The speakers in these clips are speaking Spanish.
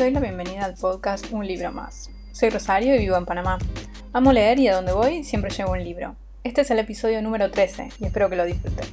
doy la bienvenida al podcast Un libro más. Soy Rosario y vivo en Panamá. Amo leer y a donde voy siempre llevo un libro. Este es el episodio número 13 y espero que lo disfruten.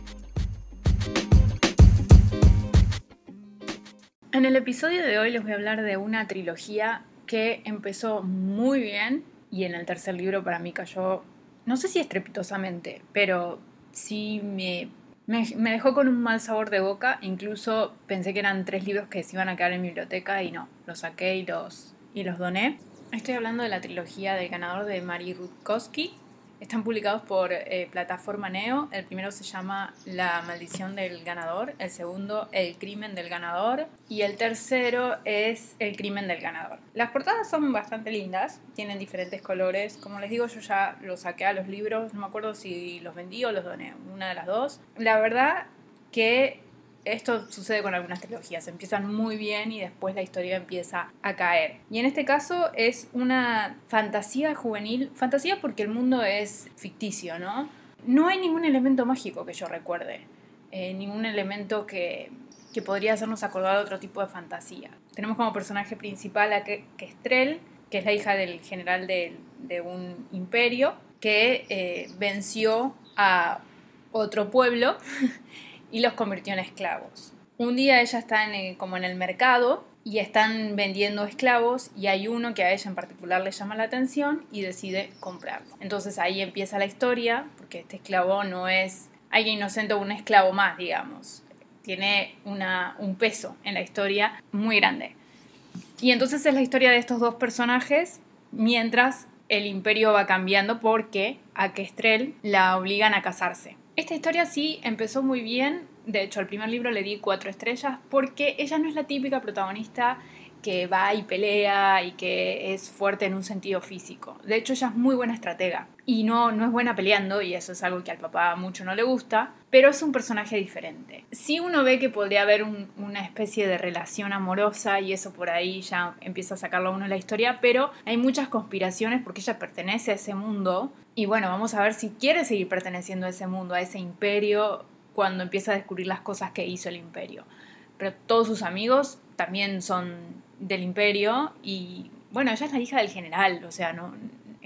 En el episodio de hoy les voy a hablar de una trilogía que empezó muy bien y en el tercer libro para mí cayó, no sé si estrepitosamente, pero sí me me, dejó con un mal sabor de boca, incluso pensé que eran tres libros que se iban a quedar en mi biblioteca y no, los saqué y los, y los doné. Estoy hablando de la trilogía del ganador de Mari Rutkowski, están publicados por eh, plataforma Neo. El primero se llama La maldición del ganador, el segundo El crimen del ganador y el tercero es El crimen del ganador. Las portadas son bastante lindas, tienen diferentes colores. Como les digo, yo ya los saqué a los libros, no me acuerdo si los vendí o los doné, una de las dos. La verdad que esto sucede con algunas trilogías, empiezan muy bien y después la historia empieza a caer. Y en este caso es una fantasía juvenil, fantasía porque el mundo es ficticio, ¿no? No hay ningún elemento mágico que yo recuerde, eh, ningún elemento que, que, podría hacernos acordar de otro tipo de fantasía. Tenemos como personaje principal a Kestrel, que es la hija del general de, un imperio, que eh, venció a otro pueblo y los convirtió en esclavos. Un día ella está en como en el mercado y están vendiendo esclavos y hay uno que a ella en particular le llama la atención y decide comprarlo. Entonces ahí empieza la historia, porque este esclavo no es alguien inocente o un esclavo más, digamos. Tiene una, un peso en la historia muy grande. Y entonces es la historia de estos dos personajes mientras el imperio va cambiando porque a Kestrel la obligan a casarse. Esta historia sí empezó muy bien, de hecho al primer libro le di cuatro estrellas porque ella no es la típica protagonista que va y pelea y que es fuerte en un sentido físico. De hecho ella es muy buena estratega y no, no es buena peleando y eso es algo que al papá mucho no le gusta, pero es un personaje diferente. Sí uno ve que podría haber una especie de relación amorosa y eso por ahí ya empieza a sacarlo uno de la historia, pero hay muchas conspiraciones porque ella pertenece a ese mundo y bueno, vamos a ver si quiere seguir perteneciendo a ese mundo, a ese imperio, cuando empieza a descubrir las cosas que hizo el imperio. Pero todos sus amigos también son del imperio y bueno, ella es la hija del general, o sea, no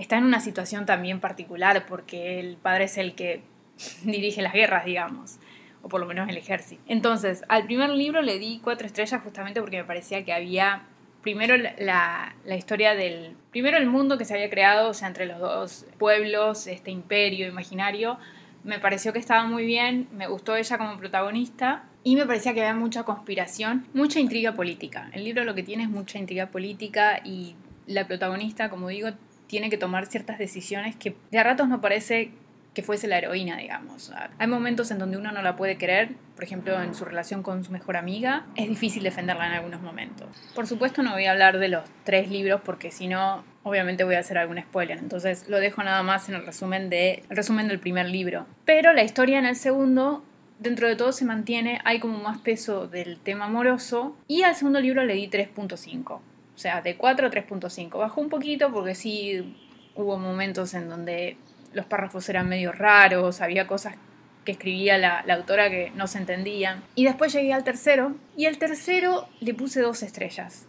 está en una situación también particular porque el padre es el que dirige las guerras, digamos, o por lo menos el ejército. Entonces, al primer libro le di cuatro estrellas justamente porque me parecía que había primero la, historia del, primero el mundo que se había creado, o sea, entre los dos pueblos, este imperio imaginario, me pareció que estaba muy bien, me gustó ella como protagonista y me parecía que había mucha conspiración, mucha intriga política. El libro lo que tiene es mucha intriga política y la protagonista, como digo, tiene que tomar ciertas decisiones que de a ratos no parece que fuese la heroína, digamos. Hay momentos en donde uno no la puede creer, por ejemplo, en su relación con su mejor amiga, es difícil defenderla en algunos momentos. Por supuesto no voy a hablar de los tres libros porque si no, obviamente voy a hacer algún spoiler, entonces lo dejo nada más en el resumen, de, el resumen del primer libro. Pero la historia en el segundo dentro de todo se mantiene, hay como más peso del tema amoroso y al segundo libro le di 3.5. O sea, de 4 a 3.5. Bajó un poquito porque sí hubo momentos en donde los párrafos eran medio raros, había cosas que escribía la, autora que no se entendían. Y después llegué al tercero, y al tercero le puse dos estrellas.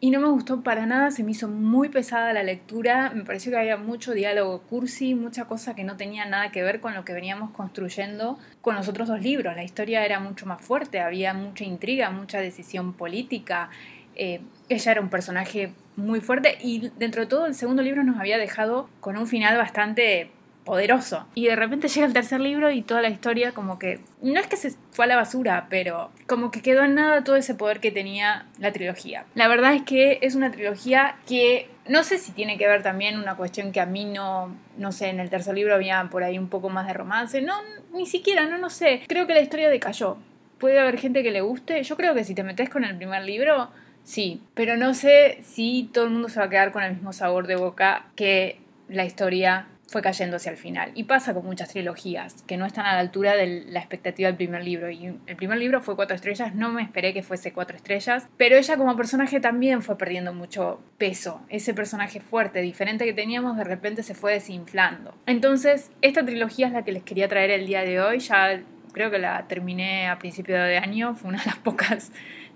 Y no me gustó para nada, se me hizo muy pesada la lectura, me pareció que había mucho diálogo cursi, mucha cosa que no tenía nada que ver con lo que veníamos construyendo con los otros dos libros. La historia era mucho más fuerte, había mucha intriga, mucha decisión política. Eh, ella era un personaje muy fuerte y dentro de todo el segundo libro nos había dejado con un final bastante poderoso. Y de repente llega el tercer libro y toda la historia como que, no es que se fue a la basura, pero como que quedó en nada todo ese poder que tenía la trilogía. La verdad es que es una trilogía que no sé si tiene que ver también una cuestión que a mí no, no sé, en el tercer libro había por ahí un poco más de romance, no, ni siquiera, no, no sé. Creo que la historia decayó. Puede haber gente que le guste, yo creo que si te metes con el primer libro, sí, pero no sé si todo el mundo se va a quedar con el mismo sabor de boca que la historia fue cayendo hacia el final. Y pasa con muchas trilogías que no están a la altura de la expectativa del primer libro. Y el primer libro fue cuatro estrellas, no me esperé que fuese cuatro estrellas, pero ella como personaje también fue perdiendo mucho peso. Ese personaje fuerte, diferente que teníamos, de repente se fue desinflando. Entonces, esta trilogía es la que les quería traer el día de hoy. Ya creo que la terminé a principio de año, fue una de las pocas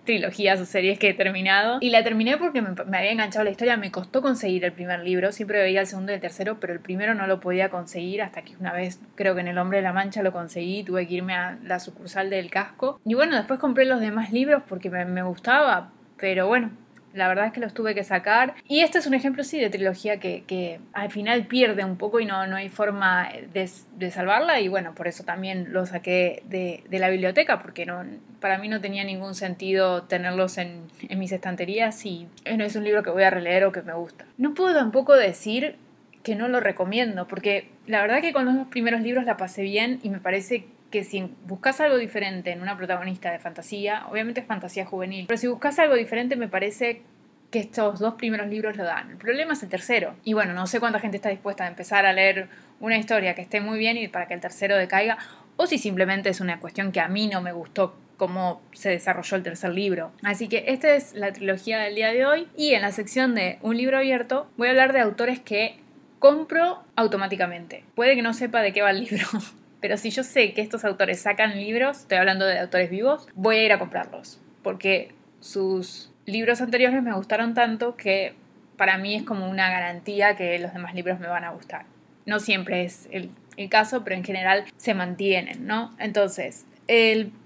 trilogías o series que he terminado. Y la terminé porque me, había enganchado la historia. Me costó conseguir el primer libro. Siempre veía el segundo y el tercero, pero el primero no lo podía conseguir hasta que una vez, creo que en El Hombre de la Mancha lo conseguí. Tuve que irme a la sucursal del casco. Y bueno, después compré los demás libros porque me gustaba. Pero bueno, la verdad es que los tuve que sacar. Y este es un ejemplo, sí, de trilogía que, al final pierde un poco y no, no hay forma de, salvarla. Y bueno, por eso también lo saqué de, la biblioteca, porque no, para mí no tenía ningún sentido tenerlos en, en mis estanterías y no es un libro que voy a releer o que me gusta. No puedo tampoco decir que no lo recomiendo, porque la verdad que con los dos primeros libros la pasé bien y me parece que si buscas algo diferente en una protagonista de fantasía, obviamente es fantasía juvenil, pero si buscas algo diferente me parece que estos dos primeros libros lo dan. El problema es el tercero. Y bueno, no sé cuánta gente está dispuesta a empezar a leer una historia que esté muy bien y para que el tercero decaiga, o si simplemente es una cuestión que a mí no me gustó cómo se desarrolló el tercer libro. Así que esta es la trilogía del día de hoy y en la sección de un libro abierto voy a hablar de autores que compro automáticamente. Puede que no sepa de qué va el libro, pero si yo sé que estos autores sacan libros, estoy hablando de autores vivos, voy a ir a comprarlos, porque sus libros anteriores me gustaron tanto que para mí es como una garantía que los demás libros me van a gustar. No siempre es el, caso, pero en general se mantienen, ¿no? Entonces,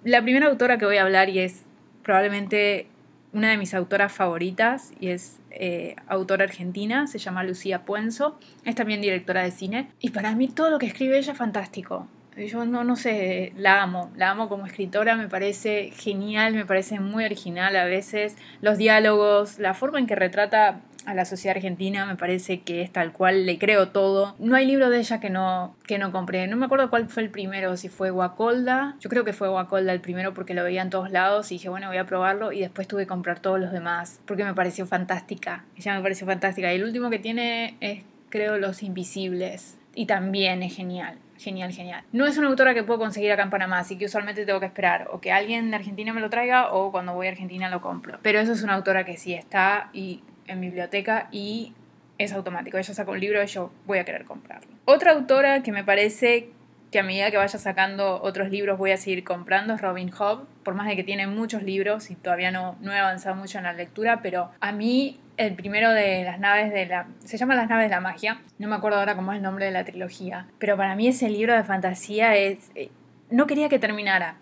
la primera autora que voy a hablar y es probablemente una de mis autoras favoritas y es eh, autora argentina, se llama Lucía Puenzo, es también directora de cine y para mí todo lo que escribe ella es fantástico. Yo no, no sé, la amo, la amo como escritora, me parece genial, me parece muy original a veces, los diálogos, la forma en que retrata a la sociedad argentina, me parece que es tal cual, le creo todo. No hay libro de ella que no, que no compré. No me acuerdo cuál fue el primero, si fue Guacolda. Yo creo que fue Guacolda el primero porque lo veía en todos lados y dije, bueno, voy a probarlo y después tuve que comprar todos los demás porque me pareció fantástica. Ella me pareció fantástica. Y el último que tiene es, creo, Los Invisibles. Y también es genial. Genial, genial. No es una autora que puedo conseguir acá en Panamá, así que usualmente tengo que esperar o que alguien de Argentina me lo traiga o cuando voy a Argentina lo compro. Pero eso es una autora que sí está y en biblioteca y es automático. Ella saca un libro y yo voy a querer comprarlo. Otra autora que me parece que a medida que vaya sacando otros libros voy a seguir comprando. Es Robin Hobb, por más de que tiene muchos libros y todavía no, no he avanzado mucho en la lectura, pero a mí el primero de las naves de la... se llama Las naves de la magia, no me acuerdo ahora cómo es el nombre de la trilogía, pero para mí ese libro de fantasía es... Eh, no quería que terminara,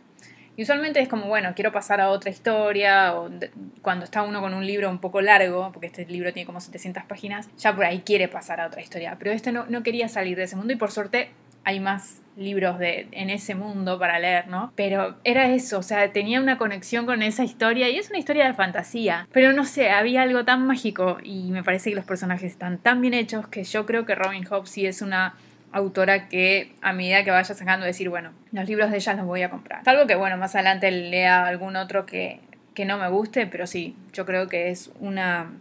y usualmente es como, bueno, quiero pasar a otra historia, o cuando está uno con un libro un poco largo, porque este libro tiene como 700 páginas, ya por ahí quiere pasar a otra historia. Pero este no, no quería salir de ese mundo y por suerte hay más libros de, en ese mundo para leer, ¿no? Pero era eso, o sea, tenía una conexión con esa historia y es una historia de fantasía. Pero no sé, había algo tan mágico y me parece que los personajes están tan bien hechos que yo creo que Robin Hobb sí es una autora que a medida que vaya sacando decir, bueno, los libros de ella los voy a comprar. Salvo que, bueno, más adelante lea algún otro que, que no me guste, pero sí, yo creo que es una,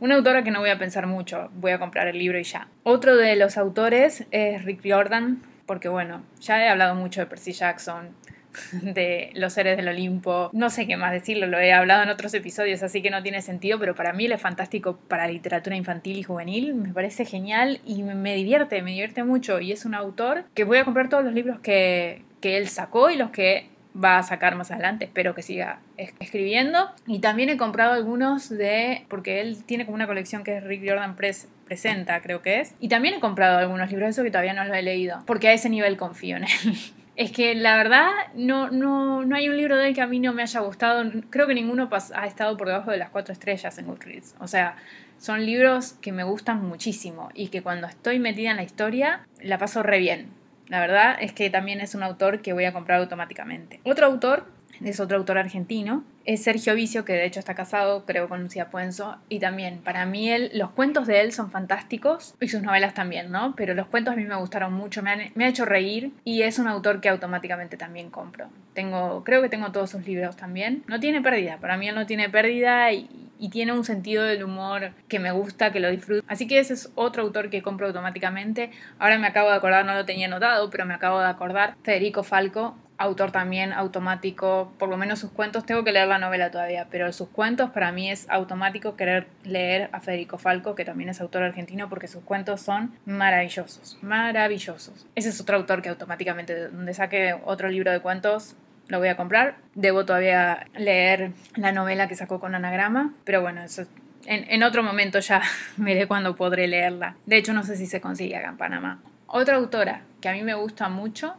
una autora que no voy a pensar mucho, voy a comprar el libro y ya. Otro de los autores es Rick Jordan, porque bueno, ya he hablado mucho de Percy Jackson, de los seres del Olimpo. No sé qué más decirlo, lo he hablado en otros episodios, así que no tiene sentido, pero para mí él es fantástico para literatura infantil y juvenil. Me parece genial y me divierte, me divierte mucho. Y es un autor que voy a comprar todos los libros que, que él sacó y los que va a sacar más adelante. Espero que siga escribiendo. Y también he comprado algunos de. porque él tiene como una colección que es Rick Jordan Press presenta, creo que es. Y también he comprado algunos libros de eso que todavía no los he leído. Porque a ese nivel confío en él. Es que la verdad no, no, no hay un libro de él que a mí no me haya gustado. Creo que ninguno ha estado por debajo de las cuatro estrellas en Goodreads. O sea, son libros que me gustan muchísimo y que cuando estoy metida en la historia la paso re bien. La verdad es que también es un autor que voy a comprar automáticamente. Otro autor es otro autor argentino, es Sergio Vicio, que de hecho está casado, creo, con Lucía Puenzo, y también, para mí, los cuentos de él son fantásticos, y sus novelas también, ¿no? Pero los cuentos a mí me gustaron mucho, me, me ha hecho reír, y es un autor que automáticamente también compro. Tengo, creo que tengo todos sus libros también. No tiene pérdida, para mí él no tiene pérdida, y, y tiene un sentido del humor que me gusta, que lo disfruto. Así que ese es otro autor que compro automáticamente. Ahora me acabo de acordar, no lo tenía notado, pero me acabo de acordar, Federico Falco, autor también automático, por lo menos sus cuentos, tengo que leer la novela todavía, pero sus cuentos para mí es automático querer leer a Federico Falco, que también es autor argentino, porque sus cuentos son maravillosos, maravillosos. Ese es otro autor que automáticamente, donde saque otro libro de cuentos, lo voy a comprar. Debo todavía leer la novela que sacó con anagrama, pero bueno, eso en, en otro momento ya veré cuándo podré leerla. De hecho, no sé si se consigue acá en Panamá. Otra autora que a mí me gusta mucho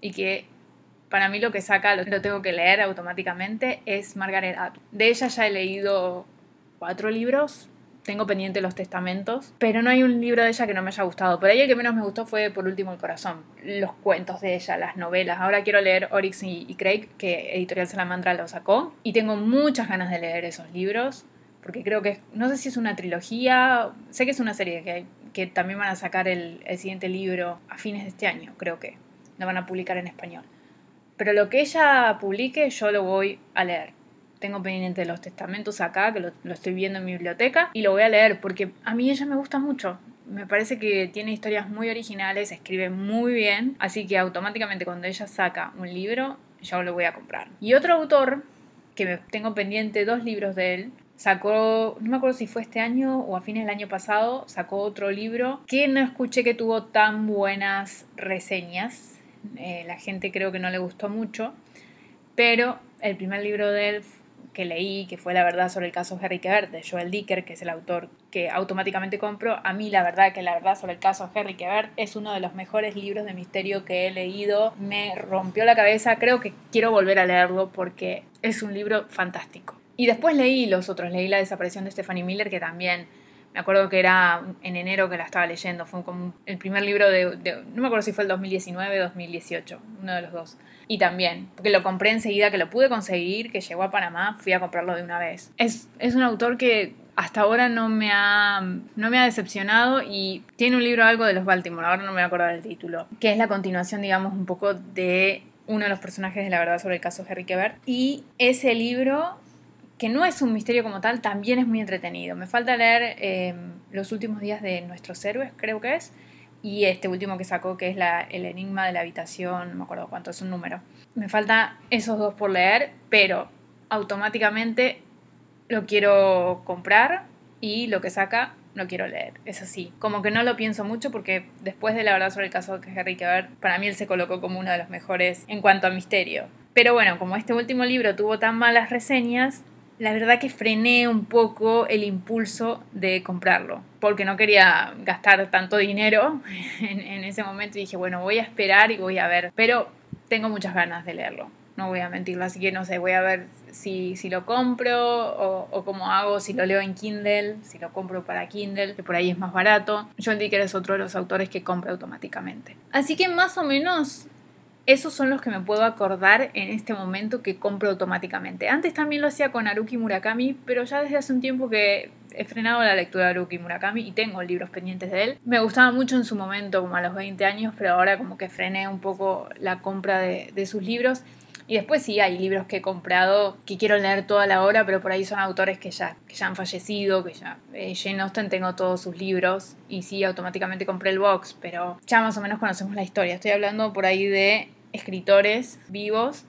y que para mí lo que saca lo, tengo que leer automáticamente es Margaret Atwood. De ella ya he leído cuatro libros, tengo pendiente los testamentos, pero no hay un libro de ella que no me haya gustado. Por ahí el que menos me gustó fue Por último el corazón, los cuentos de ella, las novelas. Ahora quiero leer Oryx y, y Craig, que Editorial Salamandra lo sacó, y tengo muchas ganas de leer esos libros, porque creo que, no sé si es una trilogía, sé que es una serie que, también van a sacar el, el siguiente libro a fines de este año, creo que lo van a publicar en español. Pero lo que ella publique yo lo voy a leer tengo pendiente los testamentos acá, que lo, estoy viendo en mi biblioteca, y lo voy a leer porque a mí ella me gusta mucho. Me parece que tiene historias muy originales, escribe muy bien, así que automáticamente cuando ella saca un libro, yo lo voy a comprar. Y otro autor, que tengo pendiente dos libros de él, sacó, no me acuerdo si fue este año o a fines del año pasado, sacó otro libro que no escuché que tuvo tan buenas reseñas. Eh, la gente creo que no le gustó mucho, pero el primer libro de él que leí, que fue la verdad sobre el caso Harry Quebert de Joel Dicker, que es el autor que automáticamente compro, a mí la verdad que la verdad sobre el caso Harry Quebert es uno de los mejores libros de misterio que he leído, me rompió la cabeza, creo que quiero volver a leerlo porque es un libro fantástico. Y después leí los otros, leí La desaparición de Stephanie Miller, que también me acuerdo que era en enero que la estaba leyendo, fue como el primer libro de, no me acuerdo si fue el 2019 o 2018, uno de los dos. Y también, porque lo compré enseguida, que lo pude conseguir, que llegó a Panamá, fui a comprarlo de una vez. Es, es un autor que hasta ahora no me, ha, no me ha decepcionado y tiene un libro algo de los Baltimore, ahora no me voy a acordar el título, que es la continuación, digamos, un poco de uno de los personajes de la verdad sobre el caso Harry Quebert. Y ese libro que no es un misterio como tal, también es muy entretenido. Me falta leer em, Los últimos días de nuestros héroes, creo que es, y este último que sacó, que es la, El enigma de la habitación, no me acuerdo cuánto es un número. Me falta esos dos por leer, pero automáticamente lo quiero comprar y lo que saca no quiero leer, es así. Como que no lo pienso mucho porque después de la verdad sobre el caso de Harry Quebert, para mí él se colocó como uno de los mejores en cuanto a misterio. Pero bueno, como este último libro tuvo tan malas reseñas, la verdad que frené un poco el impulso de comprarlo, porque no quería gastar tanto dinero en, ese momento y dije, bueno, voy a esperar y voy a ver, pero tengo muchas ganas de leerlo, no voy a mentirlo, así que no sé, voy a ver si, si lo compro o, o cómo hago, si lo leo en Kindle, si lo compro para Kindle, que por ahí es más barato. John Dicker es otro de los autores que compra automáticamente. Así que más o menos esos son los que me puedo acordar en este momento que compro automáticamente. Antes también lo hacía con Haruki Murakami, pero ya desde hace un tiempo que he frenado la lectura de Haruki Murakami y tengo libros pendientes de él. Me gustaba mucho en su momento, como a los 20 años, pero ahora como que frené un poco la compra de, de sus libros. Y después sí hay libros que he comprado que quiero leer toda la hora, pero por ahí son autores que ya, que ya han fallecido, que ya... Eh, Jane Austen tengo todos sus libros y sí, automáticamente compré el box, pero ya más o menos conocemos la historia. Estoy hablando por ahí de escritores vivos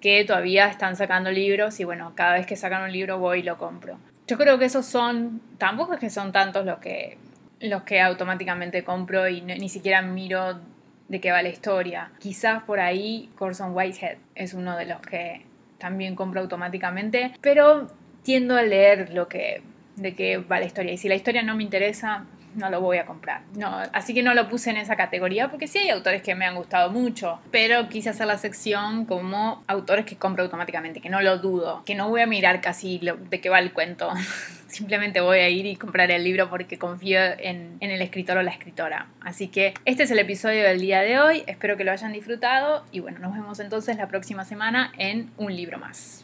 que todavía están sacando libros y bueno, cada vez que sacan un libro voy y lo compro. Yo creo que esos son, tampoco es que son tantos los que, los que automáticamente compro y ni siquiera miro de qué va la historia. Quizás por ahí Corson Whitehead es uno de los que también compro automáticamente, pero tiendo a leer lo que de qué va la historia y si la historia no me interesa no lo voy a comprar. No, así que no lo puse en esa categoría porque sí hay autores que me han gustado mucho, pero quise hacer la sección como autores que compro automáticamente, que no lo dudo, que no voy a mirar casi de qué va el cuento. Simplemente voy a ir y comprar el libro porque confío en, en el escritor o la escritora. Así que este es el episodio del día de hoy. Espero que lo hayan disfrutado y bueno, nos vemos entonces la próxima semana en un libro más.